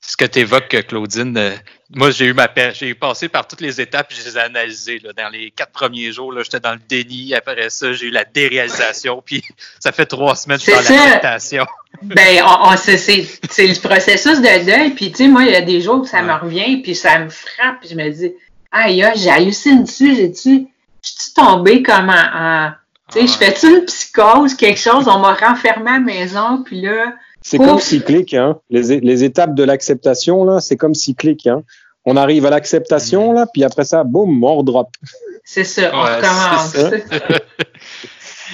ce que tu évoques, Claudine, euh, moi, j'ai eu ma j'ai passé par toutes les étapes, je les ai analysées. Dans les quatre premiers jours, j'étais dans le déni. Après ça, j'ai eu la déréalisation. Puis ça fait trois semaines que je suis dans l'acceptation. Ben, on, c'est, le processus de deuil. Puis, tu sais, moi, il y a des jours où ça me revient, puis ça me frappe. Puis je me dis, aïe, j'ai halluciné dessus, j'ai-tu je suis tombée comme en. tu sais, je fais-tu une psychose, quelque chose, on m'a renfermé à la maison, puis là. C'est comme cyclique, hein. Les, les étapes de l'acceptation, là, c'est comme cyclique, hein. On arrive à l'acceptation, là, puis après ça, boum, on redrop. C'est ça, on recommence.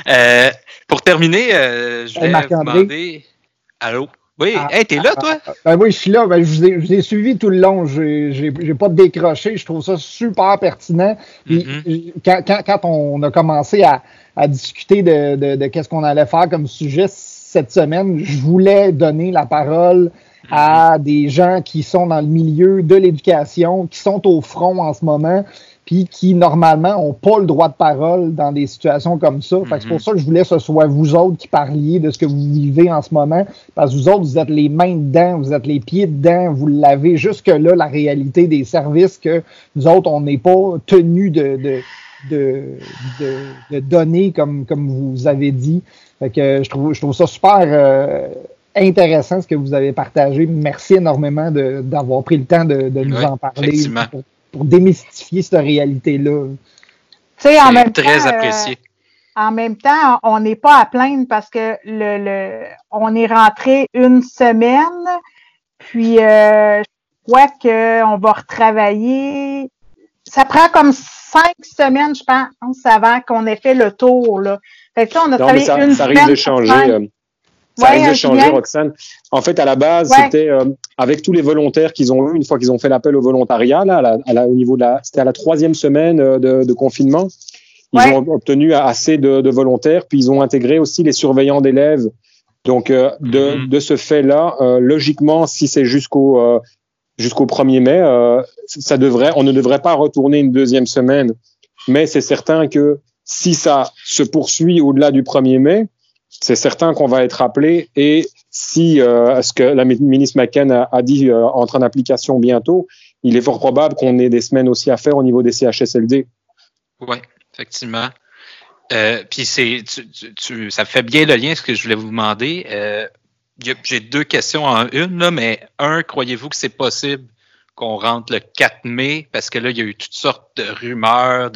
euh, pour terminer, euh, je vais vous demander. Allô? Oui, ah, hey, t'es là, toi? Ah, ben oui, je suis là. Ben, je, vous ai, je, vous ai, suivi tout le long. Je n'ai pas décroché. Je trouve ça super pertinent. Mm-hmm. quand, quand, quand, on a commencé à, à discuter de, de, de qu'est-ce qu'on allait faire comme sujet cette semaine, je voulais donner la parole à des gens qui sont dans le milieu de l'éducation, qui sont au front en ce moment, puis qui normalement ont pas le droit de parole dans des situations comme ça. c'est pour mhm. ça que je voulais que ce soit vous autres qui parliez de ce que vous vivez en ce moment, parce que vous autres, vous êtes les mains dedans, vous êtes les pieds dedans, vous l'avez jusque-là, la réalité des services que nous autres, on n'est pas tenus de, de, de, de, donner comme, comme vous avez dit. Fait que je trouve, je trouve ça super euh, intéressant ce que vous avez partagé. Merci énormément d'avoir pris le temps de, nous en parler pour démystifier cette réalité-là. C'est très apprécié. Euh, en même temps, on n'est pas à plaindre parce que le, le on est rentré une semaine, puis euh, quoi qu'on va retravailler. Ça prend comme cinq semaines, je pense, avant qu'on ait fait le tour. Là. Fait que on a travaillé ça, une ça risque de changer. Euh, ça risque de changer, Roxane. En fait, à la base, c'était euh, avec tous les volontaires qu'ils ont eu, une fois qu'ils ont fait l'appel au volontariat, là, à au niveau de la, c'était à la troisième semaine euh, de, de confinement. Ils ont obtenu assez de, de, volontaires, puis ils ont intégré aussi les surveillants d'élèves. Donc, de, mm-hmm. de ce fait-là, logiquement, si c'est jusqu'au jusqu'au 1er mai, euh, ça devrait, on ne devrait pas retourner une deuxième semaine. Mais c'est certain que si ça se poursuit au-delà du 1er mai, c'est certain qu'on va être appelé. Et si euh, ce que la ministre McCann a, dit euh, entre en application bientôt, il est fort probable qu'on ait des semaines aussi à faire au niveau des CHSLD. Oui, effectivement. Euh, puis c'est, ça fait bien le lien ce que je voulais vous demander. Euh, j'ai deux questions en une, là, mais un, croyez-vous que c'est possible qu'on rentre le 4 mai? Parce que là, il y a eu toutes sortes de rumeurs,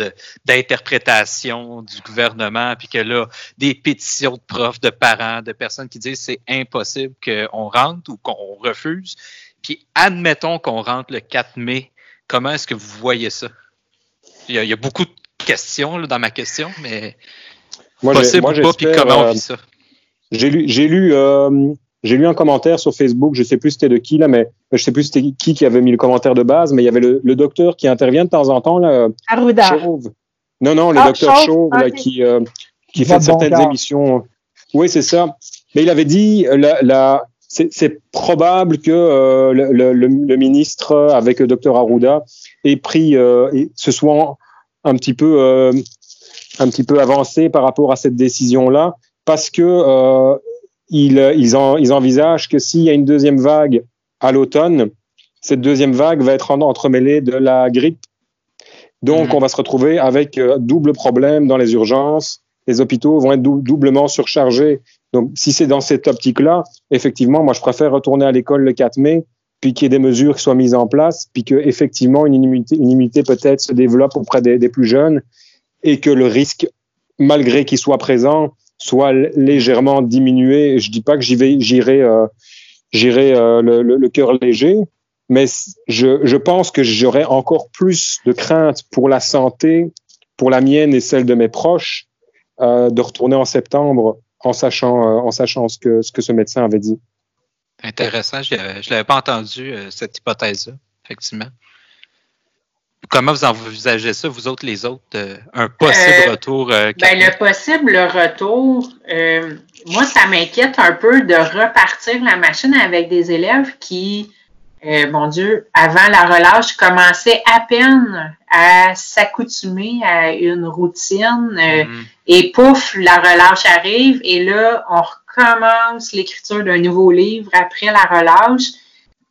d'interprétations du gouvernement, puis que là, des pétitions de profs, de parents, de personnes qui disent c'est impossible qu'on rentre ou qu'on refuse. Puis admettons qu'on rentre le 4 mai. Comment est-ce que vous voyez ça? Il y a, beaucoup de questions dans ma question, mais moi, possible moi, ou pas, puis comment on vit ça? J'ai lu, j'ai lu euh, j'ai lu un commentaire sur Facebook, je sais plus c'était de qui là, mais je sais plus c'était qui qui avait mis le commentaire de base, mais il y avait le, docteur qui intervient de temps en temps là. Arruda. Non non, le ah, docteur Chauve, là, qui euh, qui fait certaines émissions. Oui c'est ça. Mais il avait dit euh, la, la c'est probable que euh, le, le, le, ministre avec le docteur Arruda ait pris euh, et ce soit un petit peu euh, un petit peu avancé par rapport à cette décision là parce que euh, ils, en, ils envisagent que s'il y a une deuxième vague à l'automne, cette deuxième vague va être entremêlée de la grippe. Donc, mhm. on va se retrouver avec euh, double problème dans les urgences. Les hôpitaux vont être doublement surchargés. Donc, si c'est dans cette optique-là, effectivement, moi, je préfère retourner à l'école le 4 mai, puis qu'il y ait des mesures qui soient mises en place, puis que effectivement une immunité, une immunité peut-être se développe auprès des, des, plus jeunes, et que le risque, malgré qu'il soit présent, soit légèrement diminué. Je dis pas que j'y vais, j'irai, euh, j'irai euh, le, le, cœur léger, mais je, je pense que j'aurais encore plus de crainte pour la santé, pour la mienne et celle de mes proches, euh, de retourner en septembre en sachant, euh, en sachant ce que, ce que ce médecin avait dit. Intéressant, je ne l'avais pas entendu, euh, cette hypothèse-là, effectivement. Comment vous envisagez ça, vous autres, les autres, euh, un possible euh, retour? Euh, ben, le possible retour, moi, ça m'inquiète un peu de repartir la machine avec des élèves qui, mon Dieu, avant la relâche, commençaient à peine à s'accoutumer à une routine mm-hmm. et pouf, la relâche arrive et là, on recommence l'écriture d'un nouveau livre après la relâche.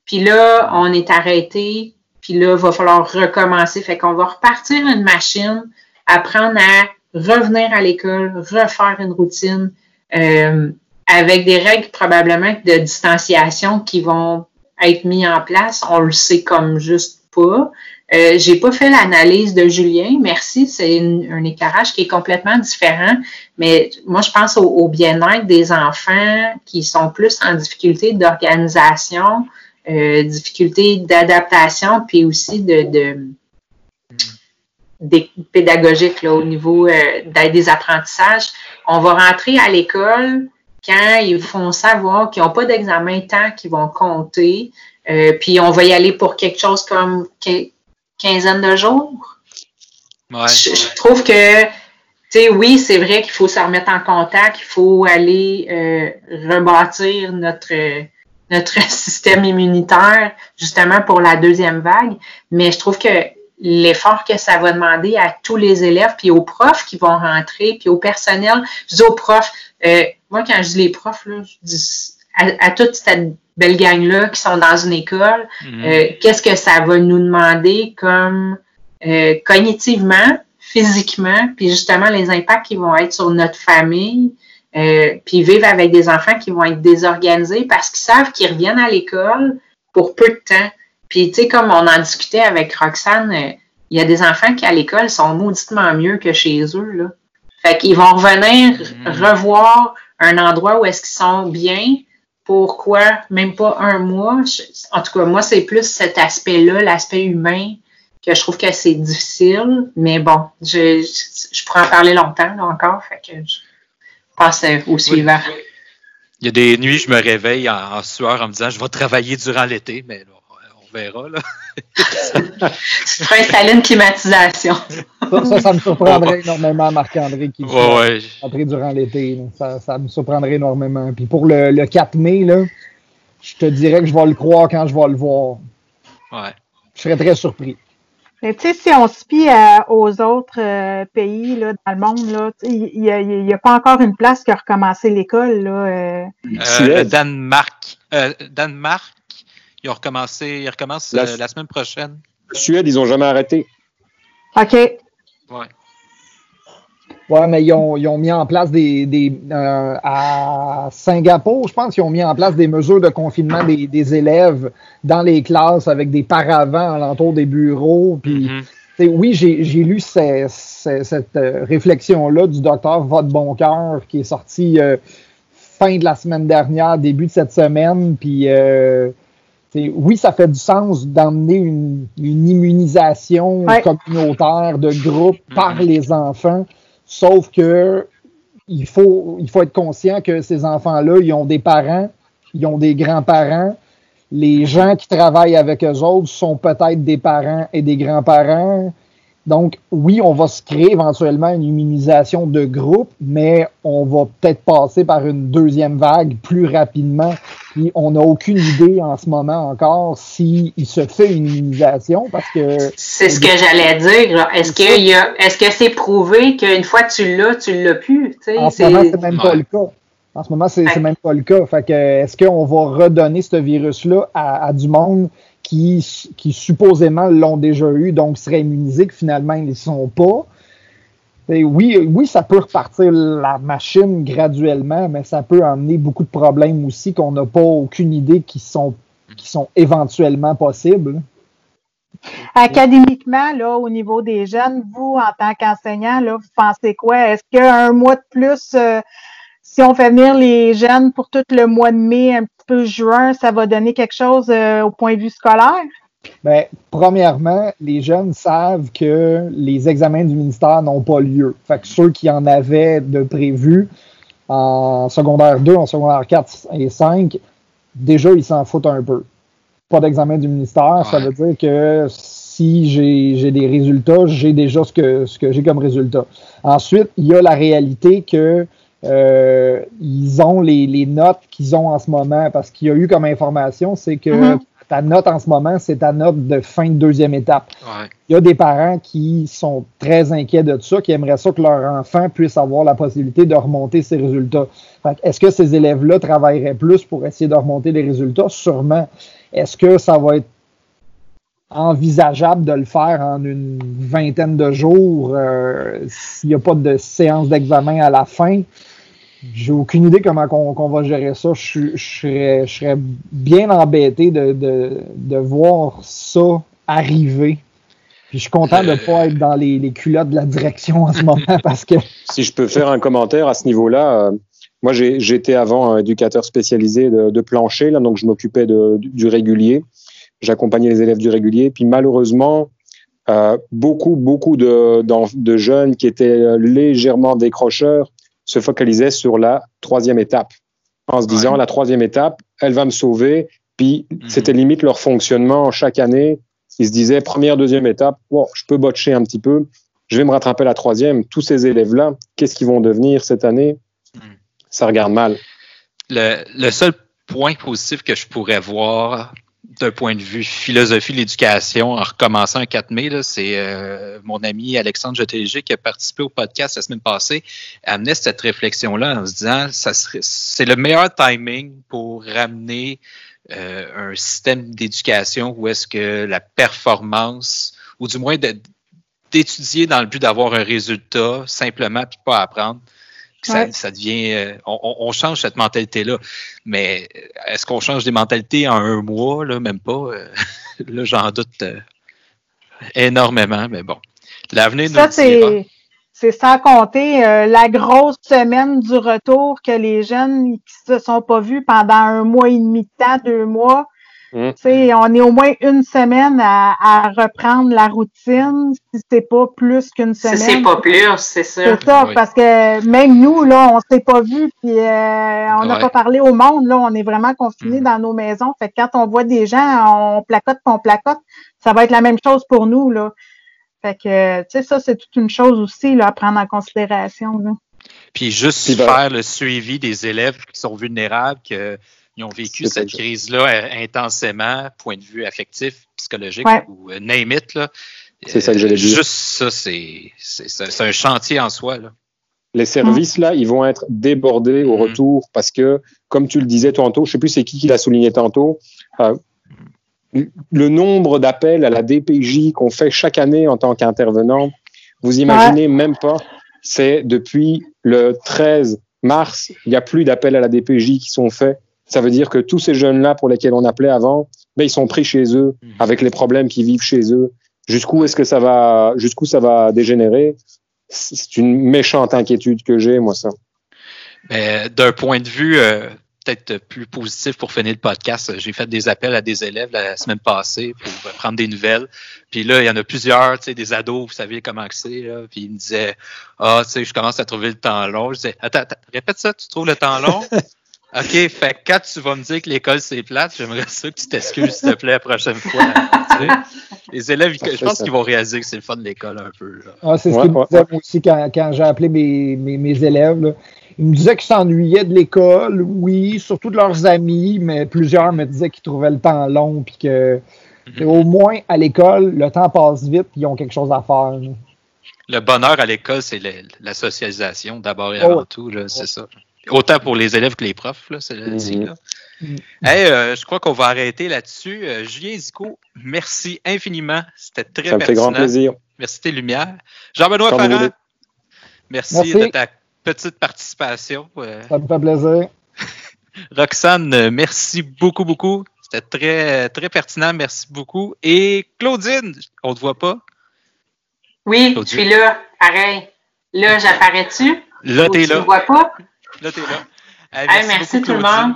Puis là, on est arrêté puis là, il va falloir recommencer. Fait qu'on va repartir une machine, apprendre à revenir à l'école, refaire une routine, euh, avec des règles probablement de distanciation qui vont être mises en place. On le sait comme juste pas. Euh, j'ai pas fait l'analyse de Julien, merci. C'est un éclairage qui est complètement différent. Mais moi, je pense au bien-être des enfants qui sont plus en difficulté d'organisation, euh, difficultés d'adaptation, puis aussi de, de des pédagogiques là, au niveau euh, des apprentissages. On va rentrer à l'école quand ils font savoir qu'ils n'ont pas d'examen temps qui vont compter, euh, puis on va y aller pour quelque chose comme quinzaine de jours. Ouais. Je, trouve que, tu sais, oui, c'est vrai qu'il faut se remettre en contact, il faut aller euh, rebâtir notre notre système immunitaire justement pour la deuxième vague. Mais je trouve que l'effort que ça va demander à tous les élèves, puis aux profs qui vont rentrer, puis au personnel, je dis aux profs, euh, moi quand je dis les profs, là, je dis à, toute cette belle gang-là qui sont dans une école, mhm. euh, qu'est-ce que ça va nous demander comme euh, cognitivement, physiquement, puis justement les impacts qui vont être sur notre famille, euh, puis vivent avec des enfants qui vont être désorganisés parce qu'ils savent qu'ils reviennent à l'école pour peu de temps. Puis, tu sais, comme on en discutait avec Roxane, euh, il y a des enfants qui, à l'école, sont mauditement mieux que chez eux, là. Fait qu'ils vont revenir mm-hmm. revoir un endroit où est-ce qu'ils sont bien pourquoi même pas un mois. en tout cas, moi, c'est plus cet aspect-là, l'aspect humain, que je trouve que c'est difficile. Mais bon, je, je, pourrais en parler longtemps là, encore. Fait que je passe au suivant. Il y a des nuits, je me réveille en, sueur en me disant je vais travailler durant l'été, mais là, on verra. Là. tu ferais installer une climatisation. ça, ça, me surprendrait énormément, Marc-André, qui ouais, ouais. durant l'été. Ça, ça, me surprendrait énormément. Puis pour le, le 4 mai, là, je te dirais que je vais le croire quand je vais le voir. Ouais. Je serais très surpris. Mais tu sais, si on se pie aux autres euh, pays là, dans le monde, il n'y a, pas encore une place qui a recommencé l'école. Là, euh. Euh, Danemark. Danemark, ils ont recommencé, ils recommencent la, la semaine prochaine. Suède, ils n'ont jamais arrêté. OK. Ouais. Oui, mais ils ont, ils ont, mis en place des. des euh, à Singapour, je pense qu'ils ont mis en place des mesures de confinement des, des élèves dans les classes avec des paravents alentour des bureaux. Puis, mm-hmm. Oui, j'ai lu ces, cette euh, réflexion-là du docteur Votre Boncoeur qui est sorti euh, fin de la semaine dernière, début de cette semaine. Puis, oui, ça fait du sens d'emmener une, une, immunisation communautaire de groupe par mm-hmm. les enfants. Sauf que il faut, il faut être conscient que ces enfants-là, ils ont des parents, ils ont des grands-parents. Les gens qui travaillent avec eux autres sont peut-être des parents et des grands-parents. Donc, oui, on va se créer éventuellement une immunisation de groupe, mais on va peut-être passer par une deuxième vague plus rapidement. Puis, on n'a aucune idée en ce moment encore s'il se fait une immunisation parce que. C'est ce que j'allais dire. Est-ce que y a, est-ce que c'est prouvé qu'une fois que tu l'as, tu l'as plus? En ce moment, c'est même pas le cas. En ce moment, c'est, même pas le cas. Fait que, est-ce qu'on va redonner ce virus-là à, à du monde qui, qui supposément l'ont déjà eu, donc seraient immunisés, que finalement ils ne sont pas? Oui, oui, ça peut repartir la machine graduellement, mais ça peut amener beaucoup de problèmes aussi qu'on n'a pas aucune idée qui sont, qui sont éventuellement possibles. Académiquement, là, au niveau des jeunes, vous, en tant qu'enseignant, là, vous pensez quoi? Est-ce qu'un mois de plus, euh, si on fait venir les jeunes pour tout le mois de mai, un petit peu juin, ça va donner quelque chose euh, au point de vue scolaire? Bien, premièrement, les jeunes savent que les examens du ministère n'ont pas lieu. Fait que ceux qui en avaient de prévu en secondaire 2, en secondaire 4 et 5, déjà, ils s'en foutent un peu. Pas d'examen du ministère, ça veut dire que si j'ai des résultats, j'ai déjà ce que, ce que j'ai comme résultat. Ensuite, il y a la réalité que euh, ils ont les, notes qu'ils ont en ce moment parce qu'il y a eu comme information, c'est que mm-hmm. Ta note en ce moment, c'est ta note de fin de deuxième étape. Il y a des parents qui sont très inquiets de ça, qui aimeraient ça que leur enfant puisse avoir la possibilité de remonter ses résultats. Est-ce que ces élèves-là travailleraient plus pour essayer de remonter les résultats? Sûrement. Est-ce que ça va être envisageable de le faire en une vingtaine de jours euh, s'il n'y a pas de séance d'examen à la fin? J'ai aucune idée comment on, va gérer ça. Je, serais, bien embêté de, voir ça arriver. Puis je suis content de ne pas être dans les, culottes de la direction en ce moment parce que. Si je peux faire un commentaire à ce niveau-là, euh, moi j'étais avant éducateur spécialisé de, plancher, là, donc je m'occupais du régulier j'accompagnais les élèves du régulier. Puis malheureusement, euh, beaucoup, beaucoup de, de, jeunes qui étaient légèrement décrocheurs se focalisaient sur la troisième étape, en se disant la troisième étape, elle va me sauver. Puis mhm. c'était limite leur fonctionnement chaque année. Ils se disaient première, deuxième étape, je peux botcher un petit peu, je vais me rattraper à la troisième. Tous ces élèves-là, qu'est-ce qu'ils vont devenir cette année? Mhm. Ça regarde mal. Le, le seul point positif que je pourrais voir d'un point de vue philosophie de l'éducation, en recommençant un 4 mai, c'est euh, mon ami Alexandre Jotéger qui a participé au podcast la semaine passée, amenait cette réflexion-là en se disant ça c'est le meilleur timing pour ramener euh, un système d'éducation où est-ce que la performance, ou du moins d'étudier dans le but d'avoir un résultat simplement puis pas apprendre, ça, devient. Euh, on, change cette mentalité-là. Mais euh, est-ce qu'on change des mentalités en un mois? Là, même pas. Euh, là, j'en doute énormément, mais bon. L'avenir nous c'est c'est sans compter euh, la grosse semaine du retour que les jeunes qui se sont pas vus pendant un mois et demi de temps, deux mois. Mm. On est au moins une semaine à, reprendre la routine, si c'est pas plus qu'une semaine. Si c'est pas plus, c'est ça. C'est ça, parce que même nous, là, on s'est pas vus, puis euh, on n'a pas parlé au monde, là, on est vraiment confinés mm. dans nos maisons. Fait que quand on voit des gens, on placote, on placote, ça va être la même chose pour nous, là. Fait que, tu sais, ça, c'est toute une chose aussi là, à prendre en considération. Puis juste ben faire le suivi des élèves qui sont vulnérables, qu'ils ont vécu cette crise-là euh, intensément, point de vue affectif, psychologique ou euh, name it. C'est ça que je l'ai dit. Juste ça, c'est un chantier en soi. Là. Les services, là, ils vont être débordés au mm-hmm. retour parce que, comme tu le disais tantôt, je ne sais plus c'est qui qui l'a souligné tantôt, euh, le nombre d'appels à la DPJ qu'on fait chaque année en tant qu'intervenant, vous imaginez même pas, c'est depuis le 13 mars, il n'y a plus d'appels à la DPJ qui sont faits. Ça veut dire que tous ces jeunes-là pour lesquels on appelait avant, ben, ils sont pris chez eux mmh. avec les problèmes qu'ils vivent chez eux. Jusqu'où est-ce que ça va, jusqu'où ça va dégénérer? C'est une méchante inquiétude que j'ai, moi, ça. D'un point de vue euh, peut-être plus positif pour finir le podcast. J'ai fait des appels à des élèves la semaine passée pour prendre des nouvelles. Puis là, il y en a plusieurs, tu sais, des ados, vous savez comment c'est. Puis ils me disaient Ah, tu sais, je commence à trouver le temps long. Je disais Attends, répète ça, tu trouves le temps long? OK, fait quand tu vas me dire que l'école c'est plate, j'aimerais ça que tu t'excuses, s'il te plaît, la prochaine fois. Les élèves, je pense qu'ils vont réaliser que c'est le fun de l'école un peu. Ah, c'est ce qu'ils me disaient aussi quand, quand j'ai appelé mes, mes, mes élèves. Là. Ils me disaient qu'ils s'ennuyaient de l'école, oui, surtout de leurs amis, mais plusieurs me disaient qu'ils trouvaient le temps long, puis que mhm. au moins à l'école, le temps passe vite, puis ils ont quelque chose à faire. Le bonheur à l'école, c'est la socialisation d'abord et avant tout, c'est ça. Autant pour les élèves que les profs, c'est dit. Mhm. Mhm. Euh, je crois qu'on va arrêter là-dessus. Euh, Julien Zico, merci infiniment. C'était très Ça me fait grand plaisir. Merci tes lumières. Jean-Benoît Ferrand, merci, merci, de ta petite participation. Euh. Ça me fait plaisir. Roxane, merci beaucoup, beaucoup. C'était très, très pertinent. Merci beaucoup. Et Claudine, on ne te voit pas? Oui, je suis là. Pareil. Là, j'apparais-tu? Là, t'es là. Tu ne vois pas? Là, t'es là. merci, merci tout le monde.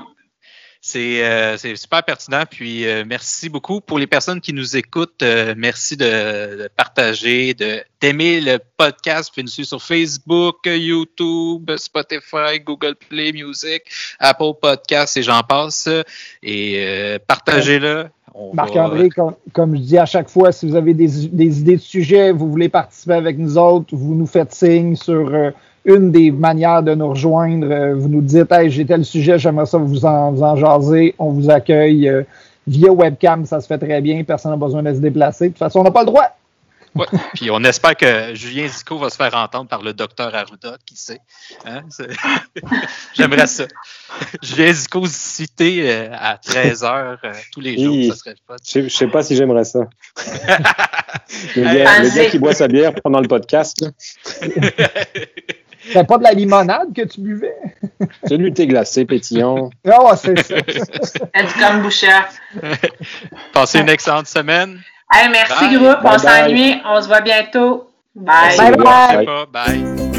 Euh, c'est super pertinent. Puis euh, merci beaucoup pour les personnes qui nous écoutent. Euh, merci de, partager, d'aimer le podcast. Puis nous suivre sur Facebook, YouTube, Spotify, Google Play Music, Apple Podcasts et j'en passe. Et partagez-le. Marc-André, comme, je dis à chaque fois, si vous avez des, des, idées de sujets, vous voulez participer avec nous autres, vous nous faites signe sur une des manières de nous rejoindre. Euh, vous nous dites, hey, j'ai tel sujet, j'aimerais ça vous en, vous en jaser. On vous accueille euh, via webcam, ça se fait très bien. Personne n'a besoin de se déplacer. De toute façon, on n'a pas le droit. Ouais. Puis on espère que Julien Zico va se faire entendre par le docteur Arruda, qui sait. Hein? J'aimerais ça. Julien Zico cité euh, à 13h tous les jours, ça serait pas. Je ne sais pas si j'aimerais ça. le, gars, le, gars, qui boit sa bière pendant le podcast. C'est pas de la limonade que tu buvais? C'est du thé glacé pétillant. Ah, c'est ça. C'est du kombucha. Passez une excellente semaine. merci, groupe. on s'ennuie. On se voit bientôt. Bye. Bye. bye. bye.